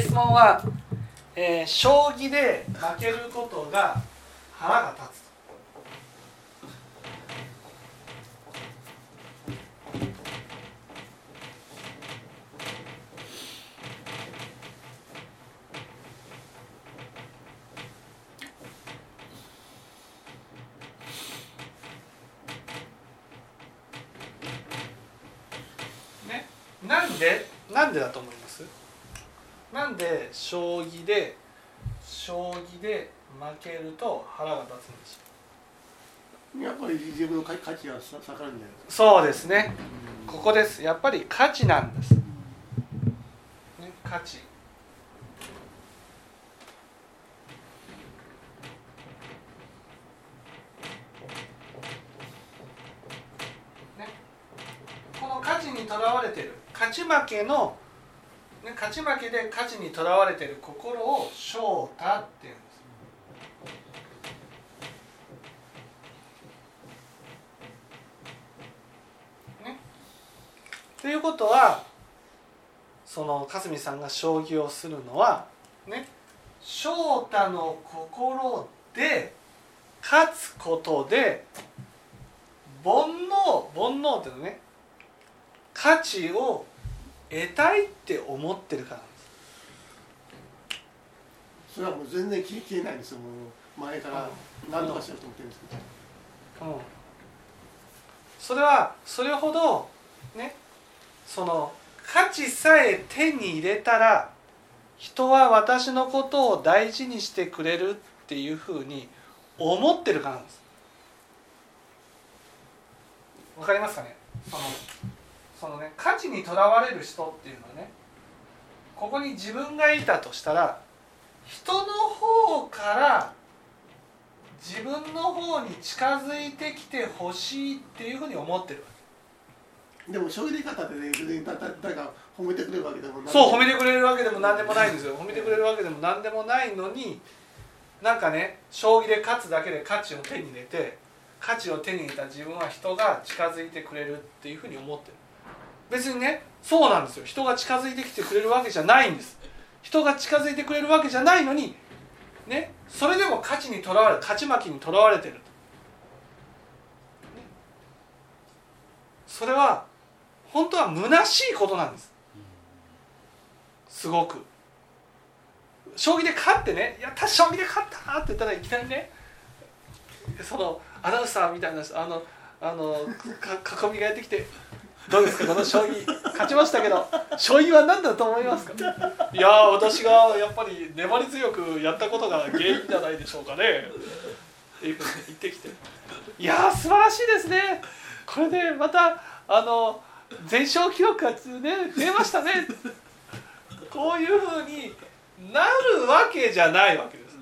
質問は、えー将棋で負けることが腹が立つ。ねなんでなんでだと思います？なんで将棋で将棋で負けると腹が立つんでしょやっぱり自分の価価値がさ下がるんじゃないですか？そうですね。ここです。やっぱり価値なんです、ね、価値。ね。この価値にとらわれてる。勝ち負けの、ね、勝ち負けで価値にとらわれてる心を翔太っていうんです。ね。ということはそのかすみさんが将棋をするのはね翔太の心で勝つことで煩悩煩悩っていうのね。価値を得たいって思ってるからそれはもう全然消えないんですよ。前から何とかしようと思ってるんですけど。うん、それはそれほどねその価値さえ手に入れたら人は私のことを大事にしてくれるっていうふうに思ってるからなんですわかりますかね？そのそのね価値にとらわれる人っていうのはねここに自分がいたとしたら人の方から自分の方に近づいてきてほしいっていうふうに思ってるわでも将棋で方でね、別にだだ誰か褒めてくれるわけでもない。けそう褒めてくれるわけでも何でもないんですよ。褒めてくれるわけでも何でもないのになんかね将棋で勝つだけで価値を手に入れて価値を手に入れた自分は人が近づいてくれるっていうふうに思ってる別にねそうなんですよ。人が近づいてきてくれるわけじゃないんです。人が近づいてくれるわけじゃないのにねそれでも価値にとらわれ勝ち負けにとらわれてる、ね。それは本当は虚しいことなんです。すごく。将棋で勝ってね「やった将棋で勝った!」って言ったらいきなりねそのアナウンサーみたいなあのあのか 囲みがやってきて「どうですか？この将棋勝ちましたけど 将棋は何だと思いますか?」いやー私がやっぱり粘り強くやったことが原因じゃないでしょうかね。っていうふうに言ってきて「いやー素晴らしいですね。これでまたあの全勝記録がね増えましたね」こういうふうになるわけじゃないわけです。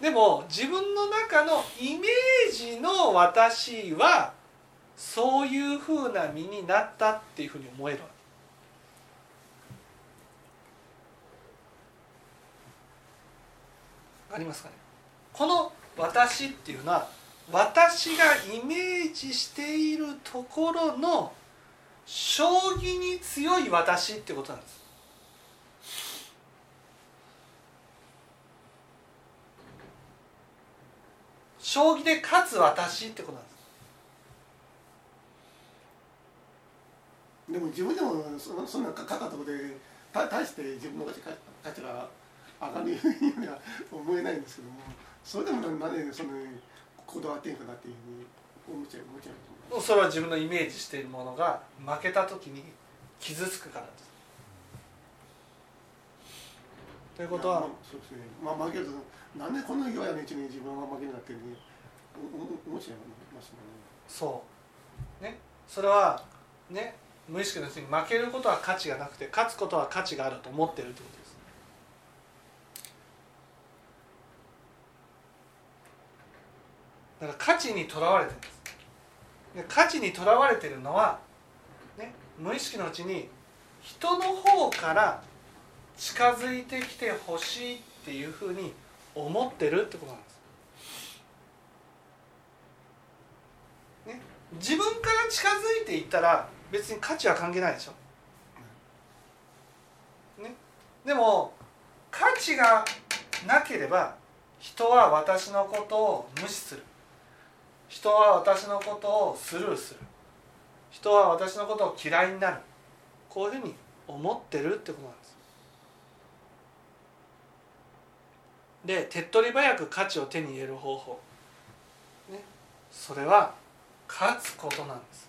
でも自分の中のイメージの私はそういうふうな身になったっていうふうに思えるわけ。ありますかね？この私っていうのは私がイメージしているところの将棋に強い私ってことなんです。将棋で勝つ私ってことなんです。も自分でもそのそんなかかったところでた大して自分の価値価値が上がるようには思えないんですけどもそれでもなぜそのこだわってんかなっていうふうに思っちゃう思っちゃう。それは自分のイメージしているものが負けた時に傷つくからです。ということはまあそうですね。まあ負けるとなんでこんな弱いのうちに自分は負けるなっていうふうにおお思っちゃいますもんね。そう。ね。それはね無意識のうちに負けることは価値がなくて勝つことは価値があると思ってるってことですだから価値にとらわれてるんですで価値にとらわれてるのは、ね、無意識のうちに人の方から近づいてきてほしいっていうふうに思ってるってことなんです。ね、自分から近づいていったら別に価値は関係ないでしょ。でも価値がなければ人は私のことを無視する。人は私のことをスルーする。人は私のことを嫌いになる。こういうふうに思ってるってことなんです。で手っ取り早く価値を手に入れる方法、ね、それは勝つことなんです、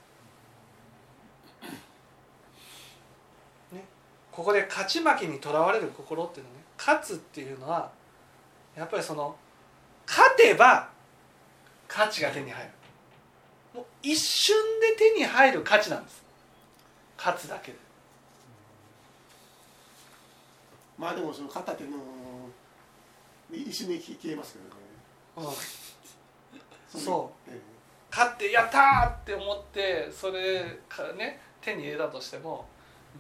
ね、ここで勝ち負けにとらわれる心っていうのはね。勝つっていうのはやっぱりその勝てば価値が手に入る。もう一瞬で手に入る価値なんです。勝つだけで。まあでもその勝ったっていうのも一瞬で消えますけどね。うん。そう。え勝ってやったーって思ってそれかね手に入れたとしても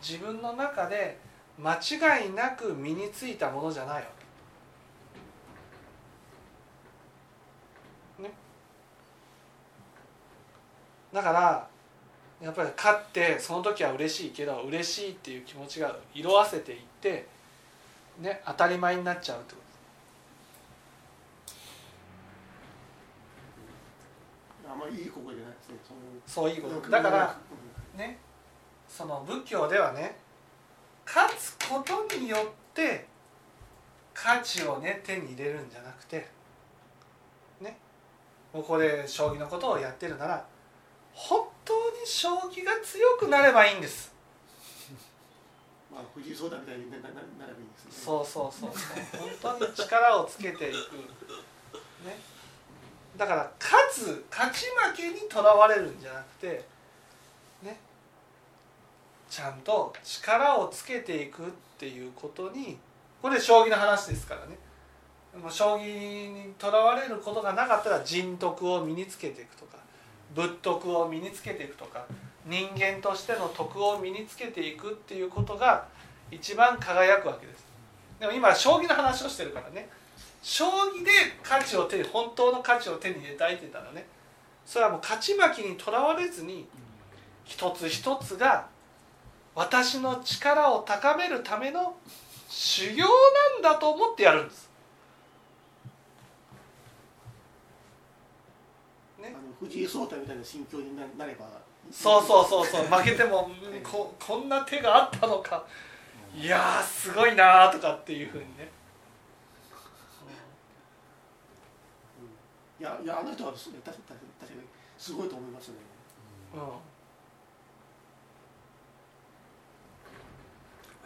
自分の中で間違いなく身についたものじゃないわけ。ね。だからやっぱり勝ってその時は嬉しいけど嬉しいっていう気持ちが色あせていってね当たり前になっちゃうってこと。えあんまりいい心じゃないですね。そういうことだからねその仏教ではね勝つことによって価値をね手に入れるんじゃなくてねここで将棋のことをやってるなら本当に将棋が強くなればいいんです。まあ藤井聡太みたいにななななればいいんですね。そうそうそうそう。本当に力をつけていく。ね。だから勝つ勝ち負けにとらわれるんじゃなくてねちゃんと力をつけていくっていうことにこれ将棋の話ですからね。も将棋にとらわれることがなかったら人徳を身につけていくとか仏徳を身につけていくとか人間としての徳を身につけていくっていうことが一番輝くわけです。でも今将棋の話をしてるからね将棋で価値を手に本当の価値を手に入れたいって言ったらねそれはもう勝ち負けにとらわれずに一つ一つが私の力を高めるための修行なんだと思ってやるんです。あの藤井聡太みたいな心境にななれば。そうそうそうそう。負けてもうんここんな手があったのか。いやーすごいなーとかっていうふうにね。いやいやあの人は確かにすごいと思いますね。うんあれ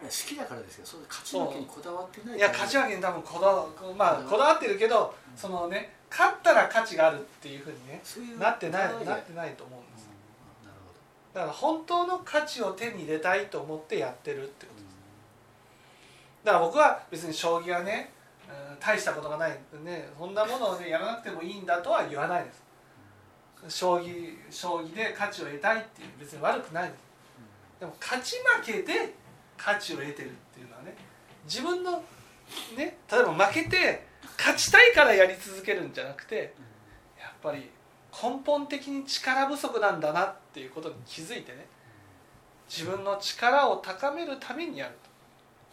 好きだからですけどそういう勝ち負けにこだわってないいや勝ち負けに多分こだわまあこだわってるけどそのね勝ったら価値があるっていうふうにねなってないなってないと思うんです。うんなるほど。だから本当の価値を手に入れたいと思ってやってるってことです。だから僕は別に将棋はね、うん大したことがないねそんなものをねやらなくてもいいんだとは言わないです。将棋将棋で価値を得たいっていう別に悪くないです。でも勝ち負けで価値を得てるっていうのはね自分のね例えば負けて勝ちたいからやり続けるんじゃなくてやっぱり根本的に力不足なんだなっていうことに気づいてね自分の力を高めるためにやる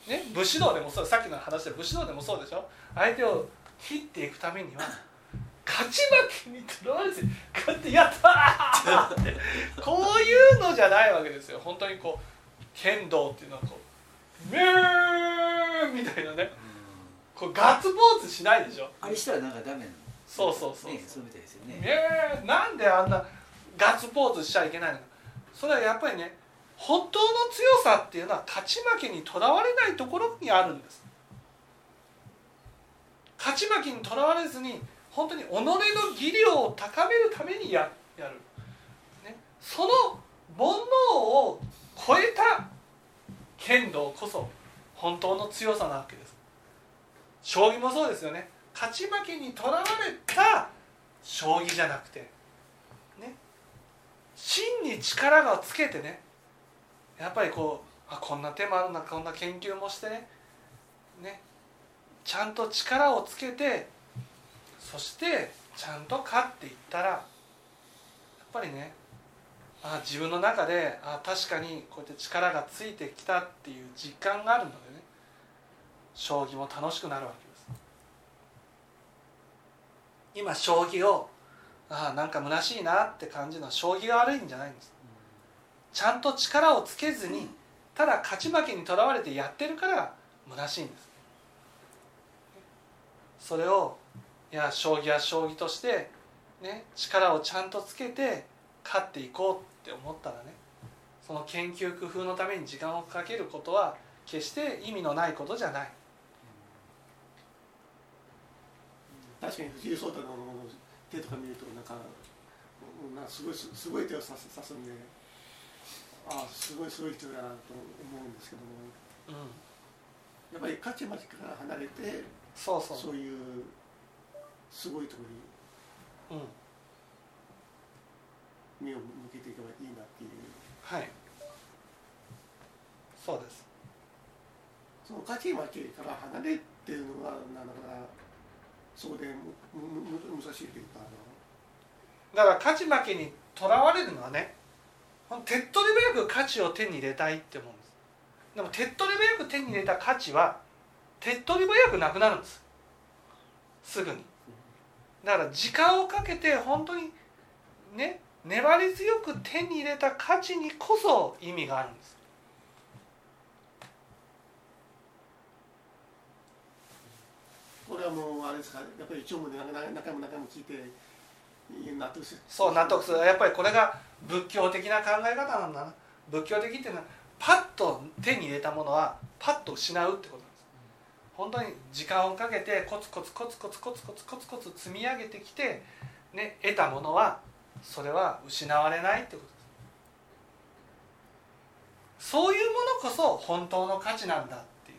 と、ね、武士道でもそうさっきの話で武士道でもそうでしょ？相手を切っていくためには勝ち負けにとらわれず勝ってやったーってこういうのじゃないわけですよ。本当にこう剣道っていうのはこう「メー」みたいなね。こうガッツポーズしないでしょ。あれしたらなんかダメなの。そうそうそうねそうみたいですよね。えー、なんであんなガッツポーズしちゃいけないのか。それはやっぱりね本当の強さっていうのは勝ち負けにとらわれないところにあるんです。勝ち負けにとらわれずに本当に己の技量を高めるためにややる、ね、その煩悩を超えた剣道こそ本当の強さなわけです。将棋もそうですよね。勝ち負けにとらわれた将棋じゃなくてね。真に力がつけてね。やっぱりこうあこんな手もあるなこんな研究もしてね。ね。ちゃんと力をつけてそしてちゃんと勝っていったらやっぱりねあ自分の中であ確かにこうやって力がついてきたっていう実感があるのでね。将棋も楽しくなるわけです。今将棋をあなんか虚しいなって感じるのは将棋が悪いんじゃないんです。ちゃんと力をつけずにただ勝ち負けにとらわれてやってるから虚しいんです。それをいや将棋は将棋として、ね、力をちゃんとつけて勝っていこうって思ったらねその研究工夫のために時間をかけることは決して意味のないことじゃない。確かに藤井聡太の手とか見るとなんかうんなんかすごいすすごい手を指すんでああすごいすごい人だなと思うんですけども。うん。やっぱり勝ち負けから離れてそうそう。そういうすごいところにうん目を向けていけばいいなっていう。はい。そうです。その勝ち負けから離れっていうのがなかなかそこでむむむ難しいというかあだから勝ち負けにとらわれるのはね手っ取り早く価値を手に入れたいって思うんです。でも手っ取り早く手に入れた価値は手っ取り早くなくなるんです。すぐに。だから時間をかけて本当にね粘り強く手に入れた価値にこそ意味があるんです。のこれはもうあれですか？やっぱり一応も何回も何回も聞いて納得する。そう納得する。やっぱりこれが仏教的な考え方なんだな。仏教的っていうのはパッと手に入れたものはパッと失うってことなんです。本当に時間をかけてコツコツコツコツコツコツコツコツ積み上げてきて、ね、得たものはそれは失われないってことです。そういうものこそ本当の価値なんだっていう。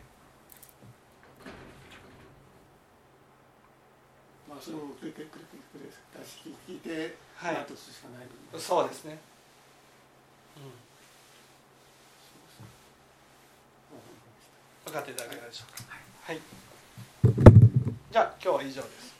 まあそれも繰り返繰り繰り返し聞いてはい納得すしかない、そうですね、うん、分かっていただけたでしょうかはいはいじゃあ今日は以上です